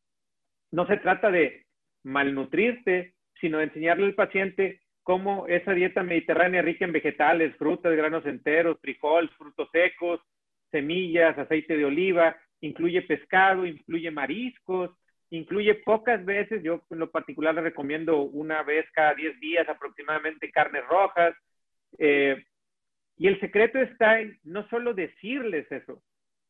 no se trata de malnutrirte, sino de enseñarle al paciente cómo esa dieta mediterránea rica en vegetales, frutas, granos enteros, frijoles, frutos secos, semillas, aceite de oliva, incluye pescado, incluye mariscos, incluye pocas veces, yo en lo particular le recomiendo una vez cada 10 días aproximadamente carnes rojas. Eh, y el secreto está en no solo decirles eso,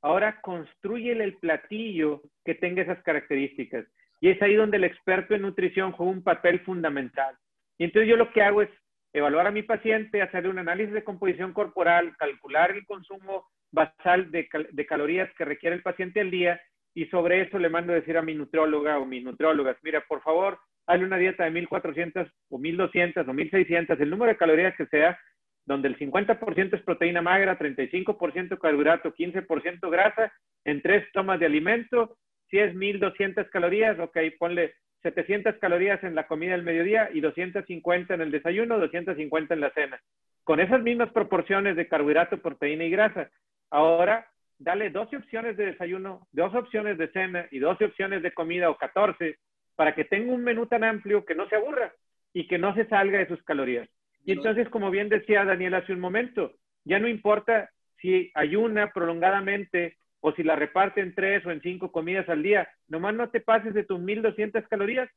ahora construyele el platillo que tenga esas características. Y es ahí donde el experto en nutrición juega un papel fundamental. Y entonces yo lo que hago es evaluar a mi paciente, hacerle un análisis de composición corporal, calcular el consumo basal de, de calorías que requiere el paciente al día y sobre eso le mando a decir a mi nutrióloga o mis nutriólogas, mira, por favor, hazle una dieta de 1400 o 1200 o 1600, el número de calorías que sea, donde el 50% es proteína magra, 35% carbohidrato, 15% grasa, en tres tomas de alimento, si es 1200 calorías, ok, ponle 700 calorías en la comida del mediodía y 250 en el desayuno, 250 en la cena. Con esas mismas proporciones de carbohidrato, proteína y grasa. Ahora, dale 12 opciones de desayuno, dos opciones de cena y 12 opciones de comida o 14 para que tenga un menú tan amplio que no se aburra y que no se salga de sus calorías. Y entonces, como bien decía Daniel hace un momento, ya no importa si ayuna prolongadamente o si la reparte en tres o en cinco comidas al día, nomás no te pases de tus 1200 calorías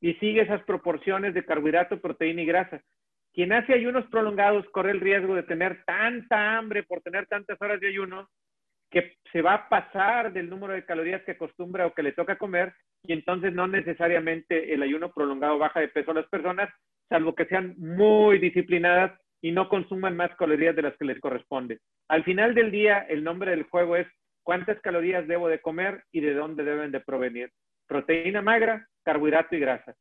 y sigue esas proporciones de carbohidrato, proteína y grasa. Quien hace ayunos prolongados corre el riesgo de tener tanta hambre por tener tantas horas de ayuno que se va a pasar del número de calorías que acostumbra o que le toca comer y entonces no necesariamente el ayuno prolongado baja de peso a las personas, salvo que sean muy disciplinadas y no consuman más calorías de las que les corresponde. Al final del día, el nombre del juego es cuántas calorías debo de comer y de dónde deben de provenir. Proteína magra, carbohidrato y grasa.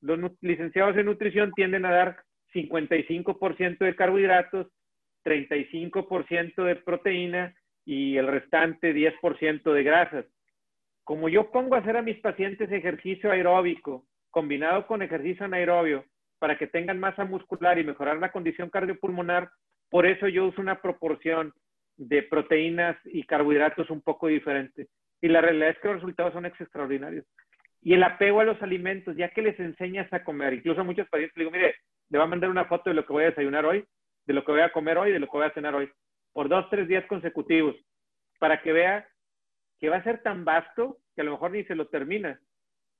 Los licenciados en nutrición tienden a dar 55% de carbohidratos, 35% de proteína y el restante 10% de grasas. Como yo pongo a hacer a mis pacientes ejercicio aeróbico combinado con ejercicio anaerobio para que tengan masa muscular y mejorar la condición cardiopulmonar, por eso yo uso una proporción de proteínas y carbohidratos un poco diferente. Y la realidad es que los resultados son extraordinarios. Y el apego a los alimentos, ya que les enseñas a comer, incluso a muchos pacientes les digo, mire, le va a mandar una foto de lo que voy a desayunar hoy, de lo que voy a comer hoy, de lo que voy a cenar hoy, por dos, tres días consecutivos, para que vea que va a ser tan vasto que a lo mejor ni se lo termina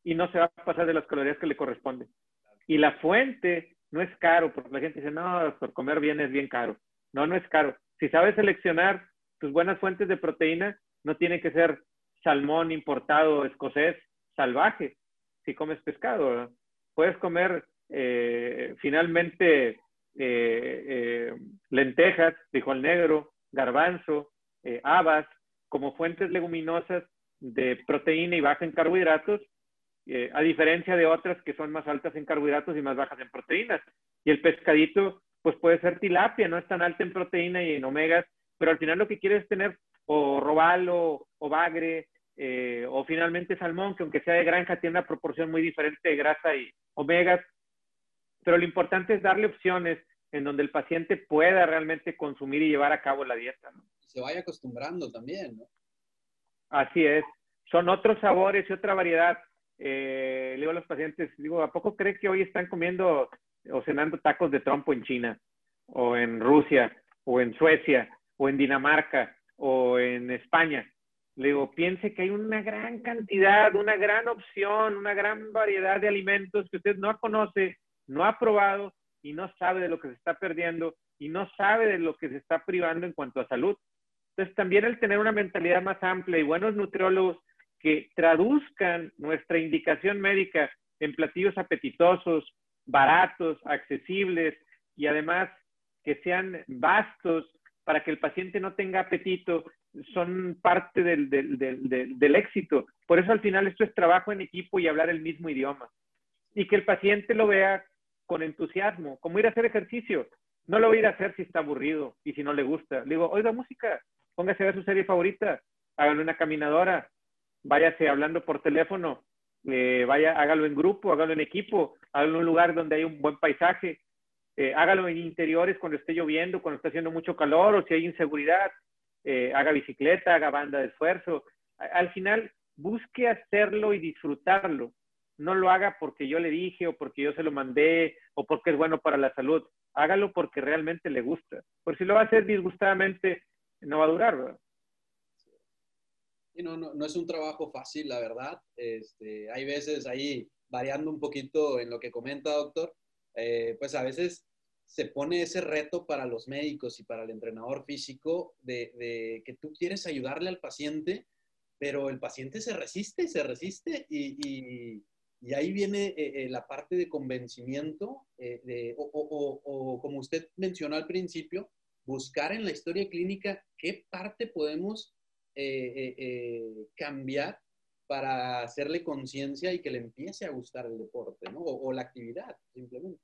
y no se va a pasar de las calorías que le corresponden. Y la fuente no es caro, porque la gente dice, no, por comer bien es bien caro. No, no es caro. Si sabes seleccionar tus buenas fuentes de proteína, no tiene que ser salmón importado escocés salvaje si comes pescado. Puedes comer eh, finalmente eh, eh, lentejas, frijol negro, garbanzo, habas, como fuentes leguminosas de proteína y baja en carbohidratos, a diferencia de otras que son más altas en carbohidratos y más bajas en proteínas. Y el pescadito pues puede ser tilapia, no es tan alta en proteína y en omegas, pero al final lo que quieres es tener o robalo o bagre eh, o finalmente salmón, que aunque sea de granja tiene una proporción muy diferente de grasa y omegas, pero lo importante es darle opciones en donde el paciente pueda realmente consumir y llevar a cabo la dieta. ¿no? Se vaya acostumbrando también, ¿no? Así es. Son otros sabores y otra variedad. Eh, le digo a los pacientes, digo, ¿a poco cree que hoy están comiendo o cenando tacos de trompo en China, o en Rusia, o en Suecia, o en Dinamarca, o en España. Le digo, piense que hay una gran cantidad, una gran opción, una gran variedad de alimentos que usted no conoce, no ha probado y no sabe de lo que se está perdiendo y no sabe de lo que se está privando en cuanto a salud. Entonces, también el tener una mentalidad más amplia y buenos nutriólogos que traduzcan nuestra indicación médica en platillos apetitosos, baratos, accesibles y además que sean vastos para que el paciente no tenga apetito, son parte del, del, éxito. Por eso al final esto es trabajo en equipo y hablar el mismo idioma. Y que el paciente lo vea con entusiasmo, como ir a hacer ejercicio. No lo voy a ir a hacer si está aburrido y si no le gusta. Le digo, oiga música, póngase a ver su serie favorita, hágale una caminadora, váyase hablando por teléfono, eh, vaya, hágalo en grupo, hágalo en equipo, hágalo en un lugar donde hay un buen paisaje, eh, hágalo en interiores cuando esté lloviendo, cuando esté haciendo mucho calor o si hay inseguridad, eh, haga bicicleta, haga banda de esfuerzo. Al final, busque hacerlo y disfrutarlo. No lo haga porque yo le dije o porque yo se lo mandé o porque es bueno para la salud. Hágalo porque realmente le gusta. Por si lo va a hacer disgustadamente, no va a durar. ¿verdad? No, no, no, es un trabajo fácil, la verdad. Este, hay veces ahí, variando un poquito en lo que comenta, doctor, eh, pues a veces se pone ese reto para los médicos y para el entrenador físico de, que tú quieres ayudarle al paciente, pero el paciente se resiste y se resiste y, ahí viene eh, eh, la parte de convencimiento o, o, como usted mencionó al principio, buscar en la historia clínica qué parte podemos eh, eh, eh, cambiar para hacerle conciencia y que le empiece a gustar el deporte, ¿no? O, la actividad, simplemente.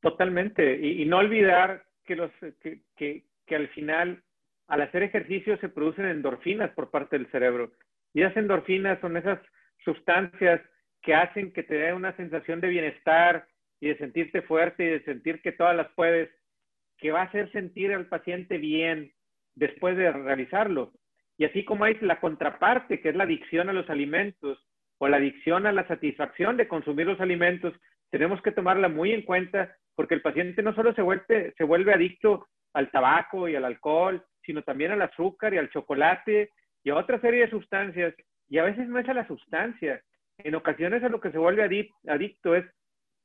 Totalmente. Y, no olvidar que, los, que, que, que al final, al hacer ejercicio, se producen endorfinas por parte del cerebro. Y esas endorfinas son esas sustancias que hacen que te dé una sensación de bienestar y de sentirte fuerte y de sentir que todas las puedes, que va a hacer sentir al paciente bien después de realizarlo. Y así como hay la contraparte, que es la adicción a los alimentos o la adicción a la satisfacción de consumir los alimentos, tenemos que tomarla muy en cuenta porque el paciente no solo se vuelve, se vuelve adicto al tabaco y al alcohol, sino también al azúcar y al chocolate y a otra serie de sustancias. Y a veces no es a la sustancia. En ocasiones a lo que se vuelve adicto es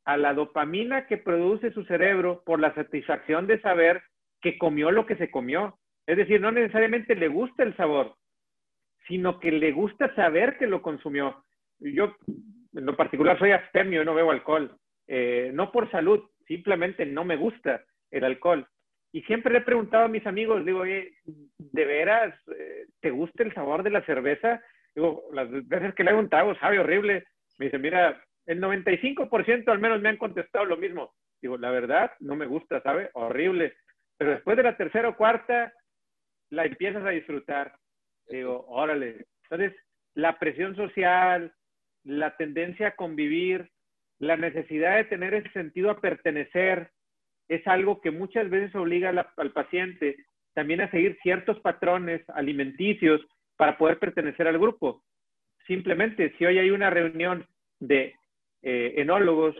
a la dopamina que produce su cerebro por la satisfacción de saber que comió lo que se comió. Es decir, no necesariamente le gusta el sabor, sino que le gusta saber que lo consumió. Yo, en lo particular, soy abstemio, no bebo alcohol. Eh, no por salud, simplemente no me gusta el alcohol. Y siempre le he preguntado a mis amigos, digo, oye, ¿de veras eh, te gusta el sabor de la cerveza? Digo, las veces que le hago un sabe horrible. Me dice, mira, el 95% al menos me han contestado lo mismo. Digo, la verdad, no me gusta, ¿sabe? Horrible. Pero después de la tercera o cuarta, la empiezas a disfrutar. Digo, órale. Entonces, la presión social, la tendencia a convivir, la necesidad de tener ese sentido a pertenecer, es algo que muchas veces obliga al paciente también a seguir ciertos patrones alimenticios para poder pertenecer al grupo. Simplemente, si hoy hay una reunión de eh, enólogos,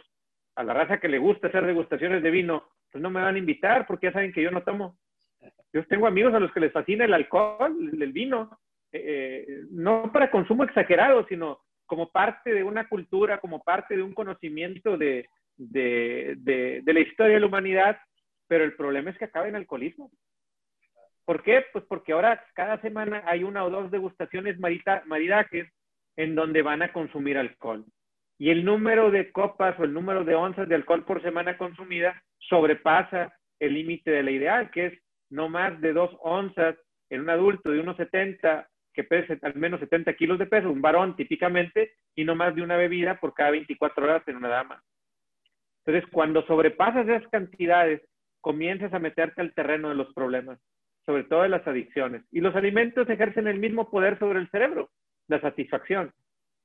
a la raza que le gusta hacer degustaciones de vino, pues no me van a invitar porque ya saben que yo no tomo. Yo tengo amigos a los que les fascina el alcohol, el vino, eh, eh, no para consumo exagerado, sino como parte de una cultura, como parte de un conocimiento de, de, de, la historia de la humanidad, pero el problema es que acaba en alcoholismo. ¿Por qué? Pues porque ahora cada semana hay una o dos degustaciones maridajes en donde van a consumir alcohol. Y el número de copas o el número de onzas de alcohol por semana consumida sobrepasa el límite de la ideal, que es no más de dos onzas en un adulto de unos 70 que pese al menos 70 kilos de peso, un varón típicamente, y no más de una bebida por cada 24 horas en una dama. Entonces, cuando sobrepasas esas cantidades, comienzas a meterte al terreno de los problemas, sobre todo de las adicciones. Y los alimentos ejercen el mismo poder sobre el cerebro, la satisfacción,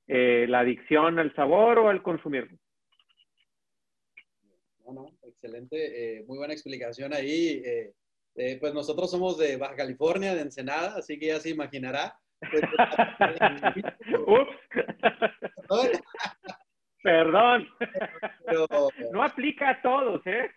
eh, la adicción al sabor o al consumirlo. Bueno, excelente, eh, muy buena explicación ahí. Eh, pues nosotros somos de Baja California, de Ensenada, así que ya se imaginará. Ups. Perdón. No aplica a todos, ¿eh?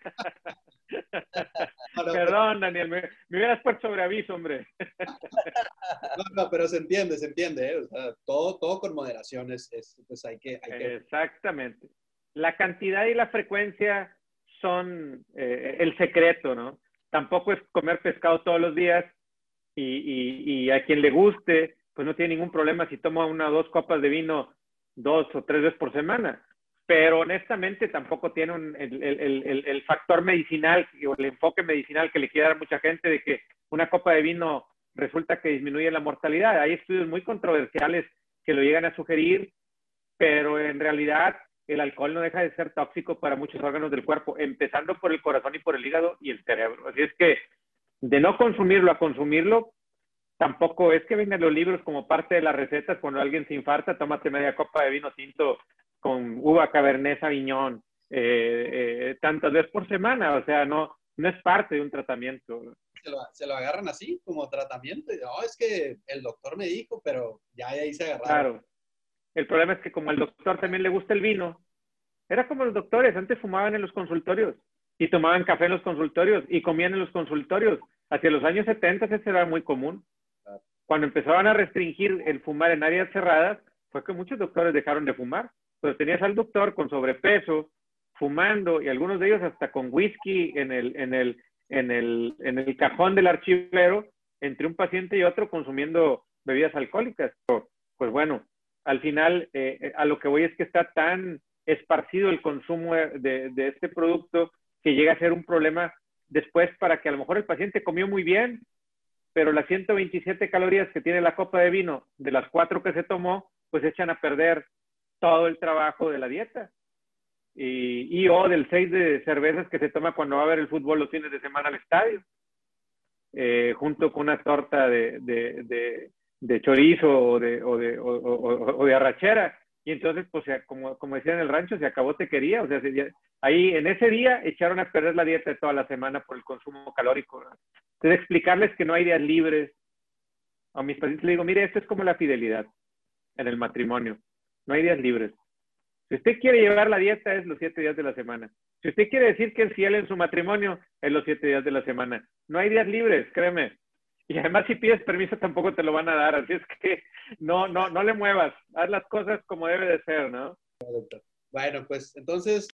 Perdón, Daniel, me, hubieras puesto sobre aviso, hombre. No, no, pero se entiende, se entiende, ¿eh? O sea, todo, todo con moderación es, pues hay que, Exactamente. La cantidad y la frecuencia son eh, el secreto, ¿no? Tampoco es comer pescado todos los días y, a quien le guste, pues no tiene ningún problema si toma una o dos copas de vino dos o tres veces por semana. Pero honestamente tampoco tiene el, el, el, factor medicinal o el enfoque medicinal que le quiere dar mucha gente de que una copa de vino resulta que disminuye la mortalidad. Hay estudios muy controversiales que lo llegan a sugerir, pero en realidad el alcohol no deja de ser tóxico para muchos órganos del cuerpo, empezando por el corazón y por el hígado y el cerebro. Así es que de no consumirlo a consumirlo, tampoco es que vengan los libros como parte de las recetas. Cuando alguien se infarta, tómate media copa de vino tinto con uva cabernet sauvignon eh, eh, tantas veces por semana. O sea, no, no es parte de un tratamiento. Se lo, agarran así como tratamiento. No, es que el doctor me dijo, pero ya ahí se agarraron. Claro. El problema es que como al doctor también le gusta el vino, era como los doctores, antes fumaban en los consultorios y tomaban café en los consultorios y comían en los consultorios. Hacia los años 70 eso era muy común cuando empezaban a restringir el fumar en áreas cerradas, fue que muchos doctores dejaron de fumar. Pero tenías al doctor con sobrepeso, fumando, y algunos de ellos hasta con whisky en el, en el, en el, en el cajón del archivero, entre un paciente y otro consumiendo bebidas alcohólicas. Pues bueno, al final, eh, eh, a lo que voy es que está tan esparcido el consumo de, este producto que llega a ser un problema después para que a lo mejor el paciente comió muy bien, pero las 127 calorías que tiene la copa de vino, de las cuatro que se tomó, pues echan a perder todo el trabajo de la dieta. y, o del 6 de cervezas que se toma cuando va a ver el fútbol los fines de semana al estadio, eh, junto con una torta de, chorizo o, de arrachera. Y entonces, pues, como, como decía en el rancho, se acabó te quería. O sea, ahí en ese día echaron a perder la dieta de toda la semana por el consumo calórico. Entonces, explicarles que no hay días libres. A mis pacientes les digo, mire, esto es como la fidelidad en el matrimonio. No hay días libres. Si usted quiere llevar la dieta, es los siete días de la semana. Si usted quiere decir que es fiel en su matrimonio, es los siete días de la semana. No hay días libres, créeme. Y además, si pides permiso, tampoco te lo van a dar. Así es que no, no, no le muevas. Haz las cosas como debe de ser, ¿no? Bueno, pues entonces